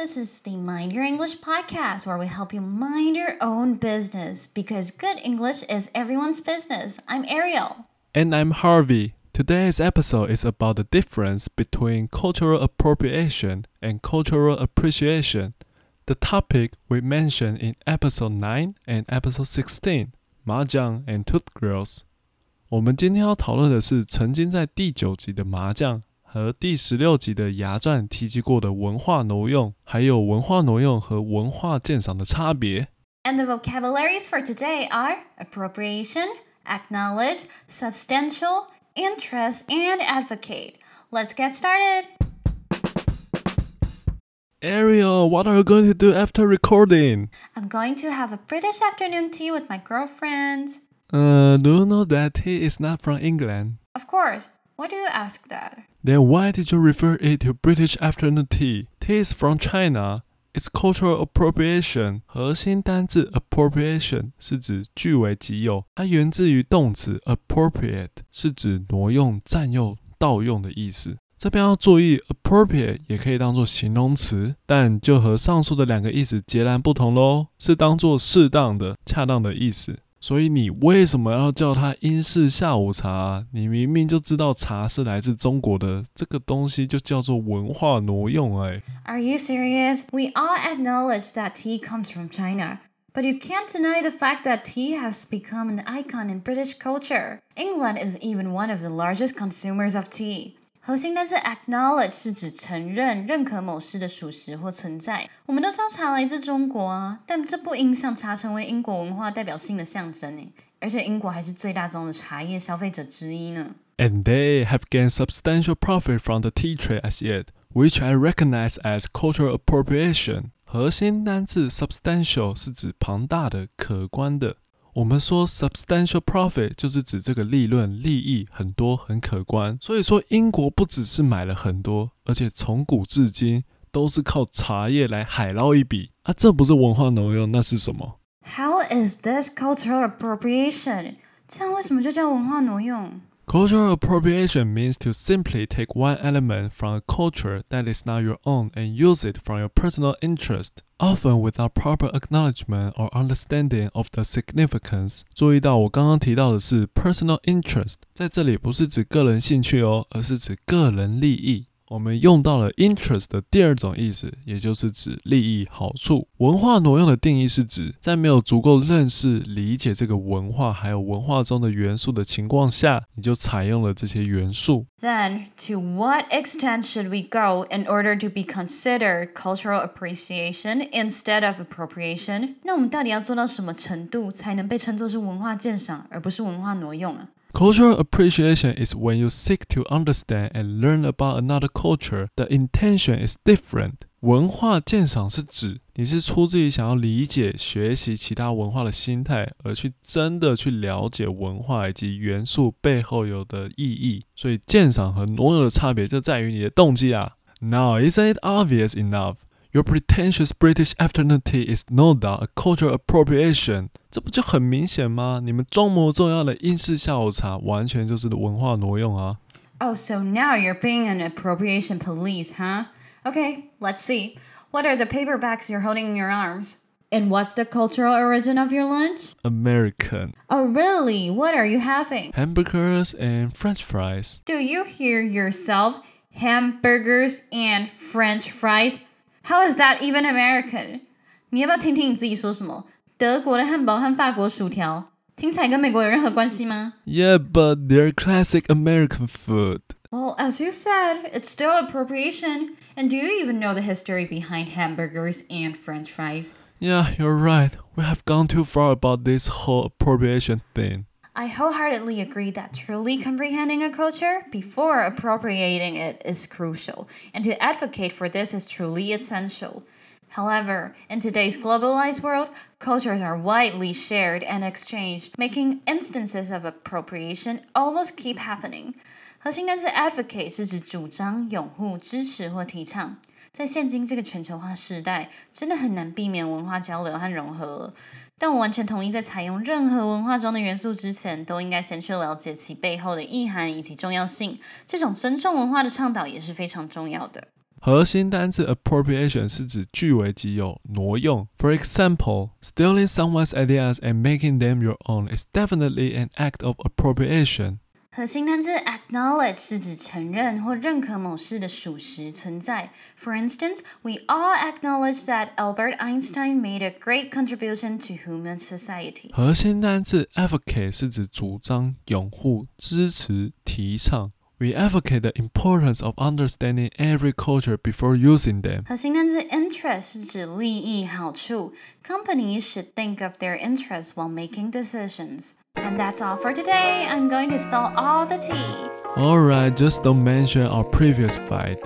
This is the Mind Your English podcast where we help you mind your own business because good English is everyone's business. I'm Ariel. And I'm Harvey. Today's episode is about the difference between cultural appropriation and cultural appreciation. The topic we mentioned in episode 9 and episode 16, Mahjong and Tooth Girls. 我们今天要讨论的是曾经在第九集的麻将 和第十六集的牙传提及过的文化挪用，还有文化挪用和文化鉴赏的差别。 And the vocabularies for today are appropriation, acknowledge, substantial, interest, and advocate. Let's get started. Ariel, what are you going to do after recording? I'm going to have a British afternoon tea with my girlfriends. Uh, do you know that he is not from England? Of course. Why do you ask that? Then why did you refer it to British afternoon tea? Tea is from China. It's cultural appropriation. 核心单字 appropriation 是指据为己有，它源自于动词 appropriate，是指挪用、占用、盗用的意思。这边要注意，appropriate 也可以当做形容词，但就和上述的两个意思截然不同喽，是当做适当的、恰当的意思。 所以你为什么要叫它英式下午茶啊？你明明就知道茶是来自中国的，这个东西就叫做文化挪用哎、Are you serious? We all acknowledge that tea comes from China. But you can't deny the fact that tea has become an icon in British culture. England is even one of the largest consumers of tea. 核心单词 acknowledge 是指承认、认可某事的属实或存在。我们都知道茶来自中国啊，但这不影响茶成为英国文化代表性的象征诶。而且英国还是最大宗的茶叶消费者之一呢。 And they have gained substantial profit from the tea trade as yet, which I recognize as cultural appropriation. 核心单字 substantial 是指庞大的、可观的。 我们说 substantial profit 就是指这个利润、利益很多、很可观。所以说，英国不只是买了很多，而且从古至今都是靠茶叶来海捞一笔啊！这不是文化挪用，那是什么？How is this cultural appropriation？这样为什么就叫文化挪用？Cultural appropriation means to simply take one element from a culture that is not your own and use it from your personal interest, often without proper acknowledgement or understanding of the significance. 注意到我刚刚提到的是 personal interest，在这里不是指个人兴趣哦，而是指个人利益。 我们用到了 interest 的第二种意思，也就是指利益、好处。文化挪用的定义是指，在没有足够认识、理解这个文化还有文化中的元素的情况下，你就采用了这些元素。Then, to what extent should we go in order to be considered cultural appreciation instead of appropriation？那我们到底要做到什么程度才能被称作是文化鉴赏，而不是文化挪用啊？Cultural appreciation is when you seek to understand and learn about another culture. The intention is different. 文化鉴赏是指你是出自于想要理解、学习其他文化的心态，而去真的去了解文化以及元素背后有的意义。所以鉴赏和挪用的差别就在于你的动机啊。Now, isn't it obvious enough? Your pretentious British afternoon tea is no doubt a cultural appropriation. 这不就很明显吗？你们装模作样的英式下午茶，完全就是文化挪用啊！ Oh, so now you're being an appropriation police, huh? Okay, let's see. What are the paperbacks you're holding in your arms? And what's the cultural origin of your lunch? American Oh, really? What are you having? hamburgers and French fries. Do you hear yourself? Hamburgers and French fries? How is that even American? 你要不要听听你自己说什么？德国的汉堡和法国薯条听起来跟美国有任何关系吗 Yeah, but they're classic American food. Well, as you said, it's still appropriation. And do you even know the history behind hamburgers and French fries? Yeah, you're right. We have gone too far about this whole appropriation thing. I wholeheartedly agree that truly comprehending a culture before appropriating it is crucial, and to advocate for this is truly essential. However, in today's globalized world, cultures are widely shared and exchanged, making instances of appropriation almost keep happening. 核心单词 advocate 是指主张、拥护、支持或提倡。在现今这个全球化时代，真的很难避免文化交流和融合了。 但我完全同意，在采用任何文化中的元素之前，都应该先去了解其背后的意涵以及重要性。这种尊重文化的倡导也是非常重要的。核心单词 appropriation 是指据为己有、挪用。For example, stealing someone's ideas and making them your own is definitely an act of appropriation. 核心单字 acknowledge 是指承认或认可某事的属实存在。For instance, we all acknowledge that Albert Einstein made a great contribution to human society. 核心单字 advocate 是指主张、拥护、支持、提倡。We advocate the importance of understanding every culture before using them. 核心单字 interest 是指利益、好处。Companies should think of their interests while making decisions. And that's all for today. I'm going to spell all the tea. Alright, just don't mention our previous fight.